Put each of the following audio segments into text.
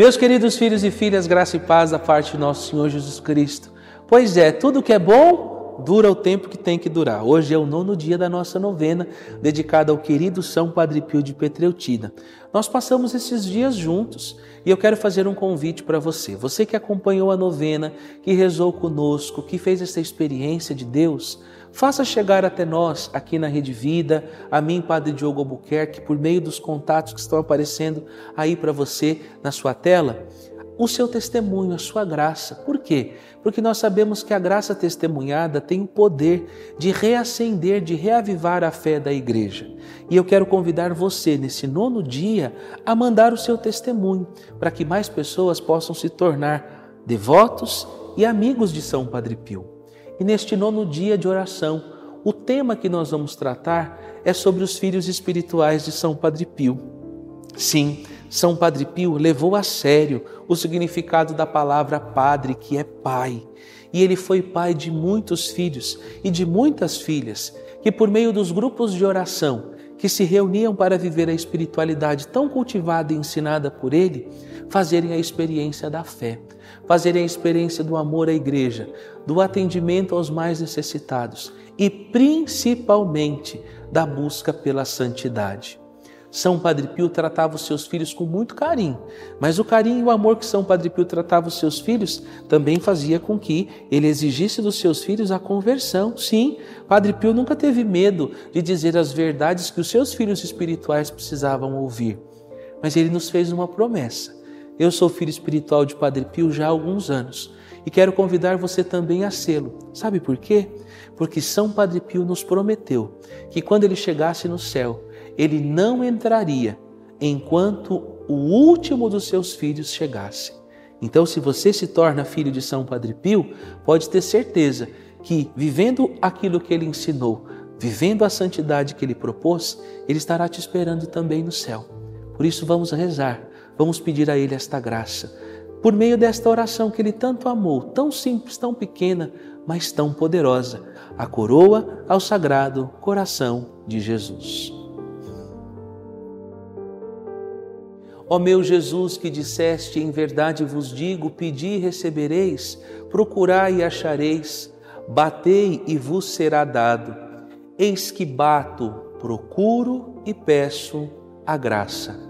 Meus queridos filhos e filhas, graça e paz da parte de nosso Senhor Jesus Cristo. Pois é, tudo que é bom dura o tempo que tem que durar. Hoje é o nono dia da nossa novena, dedicada ao querido São Padre Pio de Petreutina. Nós passamos esses dias juntos e eu quero fazer um convite para você. Você que acompanhou a novena, que rezou conosco, que fez essa experiência de Deus, faça chegar até nós aqui na Rede Vida, a mim, Padre Diogo Albuquerque, por meio dos contatos que estão aparecendo aí para você na sua tela o seu testemunho, a sua graça. Por quê? Porque nós sabemos que a graça testemunhada tem o poder de reacender, de reavivar a fé da igreja. E eu quero convidar você, nesse nono dia, a mandar o seu testemunho, para que mais pessoas possam se tornar devotos e amigos de São Padre Pio. E neste nono dia de oração, o tema que nós vamos tratar é sobre os filhos espirituais de São Padre Pio. Sim, são Padre Pio levou a sério o significado da palavra padre, que é pai. E ele foi pai de muitos filhos e de muitas filhas, que por meio dos grupos de oração que se reuniam para viver a espiritualidade tão cultivada e ensinada por ele, fazerem a experiência da fé, fazerem a experiência do amor à igreja, do atendimento aos mais necessitados e principalmente da busca pela santidade. São Padre Pio tratava os seus filhos com muito carinho, mas o carinho e o amor que São Padre Pio tratava os seus filhos também fazia com que ele exigisse dos seus filhos a conversão. Sim, Padre Pio nunca teve medo de dizer as verdades que os seus filhos espirituais precisavam ouvir. Mas ele nos fez uma promessa. Eu sou filho espiritual de Padre Pio já há alguns anos e quero convidar você também a sê-lo. Sabe por quê? Porque São Padre Pio nos prometeu que quando ele chegasse no céu, ele não entraria enquanto o último dos seus filhos chegasse. Então, se você se torna filho de São Padre Pio, pode ter certeza que, vivendo aquilo que ele ensinou, vivendo a santidade que ele propôs, ele estará te esperando também no céu. Por isso, vamos rezar, vamos pedir a ele esta graça. Por meio desta oração que ele tanto amou, tão simples, tão pequena, mas tão poderosa, a coroa ao sagrado coração de Jesus. Ó meu Jesus, que disseste, em verdade vos digo: pedi e recebereis, procurai e achareis, batei e vos será dado. Eis que bato, procuro e peço a graça.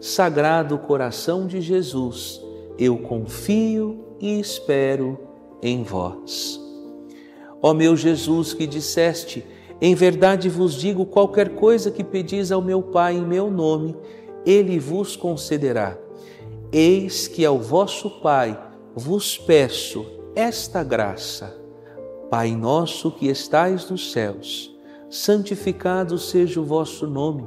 Sagrado coração de Jesus, eu confio e espero em vós. Ó meu Jesus, que disseste, em verdade vos digo: qualquer coisa que pedis ao meu Pai em meu nome, ele vos concederá. Eis que ao vosso Pai vos peço esta graça. Pai nosso que estais nos céus, santificado seja o vosso nome.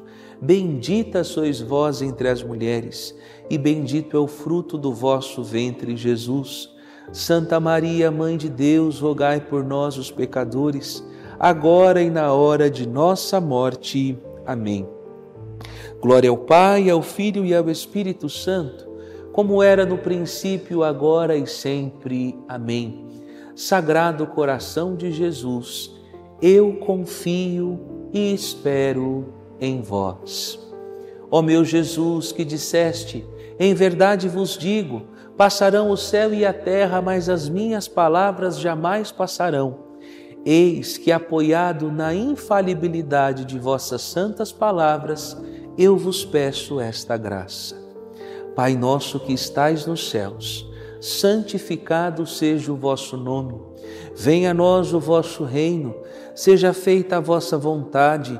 Bendita sois vós entre as mulheres, e bendito é o fruto do vosso ventre, Jesus. Santa Maria, Mãe de Deus, rogai por nós, os pecadores, agora e na hora de nossa morte. Amém. Glória ao Pai, ao Filho e ao Espírito Santo como era no princípio, agora e sempre. Amém. Sagrado coração de Jesus, eu confio e espero em vós. Ó meu Jesus, que disseste, em verdade vos digo, passarão o céu e a terra, mas as minhas palavras jamais passarão. Eis que, apoiado na infalibilidade de vossas santas palavras, eu vos peço esta graça. Pai nosso que estais nos céus, santificado seja o vosso nome. Venha a nós o vosso reino, seja feita a vossa vontade,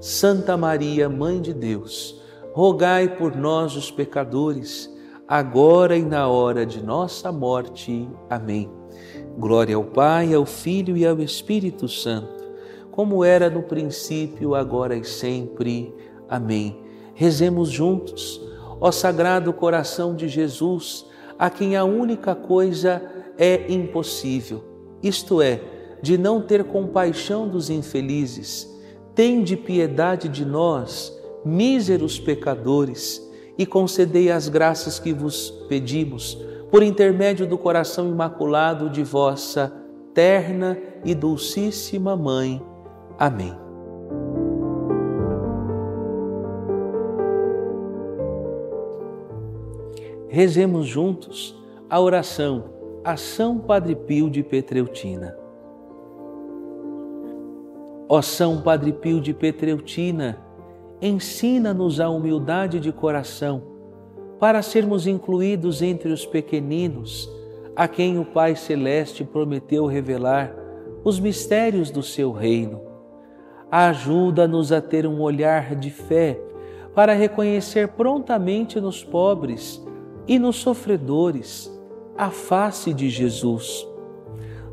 Santa Maria, Mãe de Deus, rogai por nós, os pecadores, agora e na hora de nossa morte. Amém. Glória ao Pai, ao Filho e ao Espírito Santo, como era no princípio, agora e sempre. Amém. Rezemos juntos, ó Sagrado Coração de Jesus, a quem a única coisa é impossível, isto é, de não ter compaixão dos infelizes. Tende piedade de nós, míseros pecadores, e concedei as graças que vos pedimos por intermédio do coração imaculado de vossa terna e dulcíssima Mãe. Amém. Rezemos juntos a oração a São Padre Pio de Petreutina. Ó São Padre Pio de Petreutina, ensina-nos a humildade de coração para sermos incluídos entre os pequeninos, a quem o Pai Celeste prometeu revelar os mistérios do seu reino. Ajuda-nos a ter um olhar de fé para reconhecer prontamente nos pobres e nos sofredores a face de Jesus.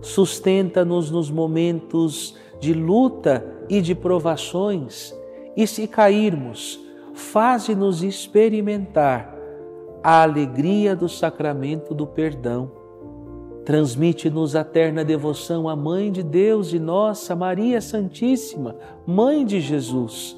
Sustenta-nos nos momentos de luta e de provações, e se cairmos, faze-nos experimentar a alegria do sacramento do perdão. Transmite-nos a terna devoção à Mãe de Deus e nossa Maria Santíssima, Mãe de Jesus.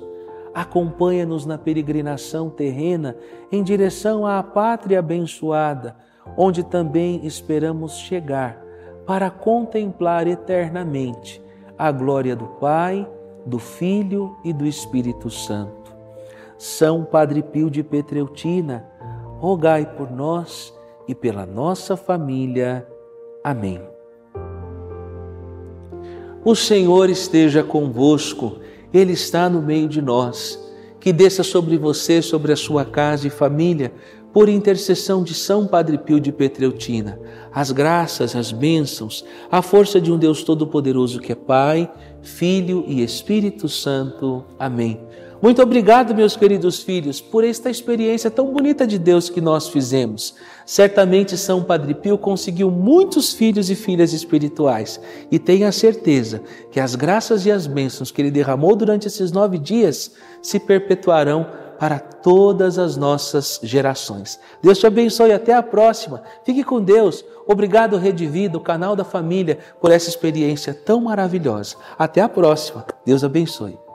Acompanha-nos na peregrinação terrena em direção à pátria abençoada, onde também esperamos chegar para contemplar eternamente a glória do Pai, do Filho e do Espírito Santo. São Padre Pio de Petreutina, rogai por nós e pela nossa família. Amém. O Senhor esteja convosco, Ele está no meio de nós. Que desça sobre você, sobre a sua casa e família, por intercessão de São Padre Pio de Petreutina, as graças, as bênçãos, a força de um Deus Todo-Poderoso que é Pai, Filho e Espírito Santo. Amém. Muito obrigado, meus queridos filhos, por esta experiência tão bonita de Deus que nós fizemos. Certamente São Padre Pio conseguiu muitos filhos e filhas espirituais e tenha certeza que as graças e as bênçãos que ele derramou durante esses nove dias se perpetuarão para todas as nossas gerações. Deus te abençoe até a próxima. Fique com Deus. Obrigado, Rede Vida, o canal da família, por essa experiência tão maravilhosa. Até a próxima. Deus abençoe.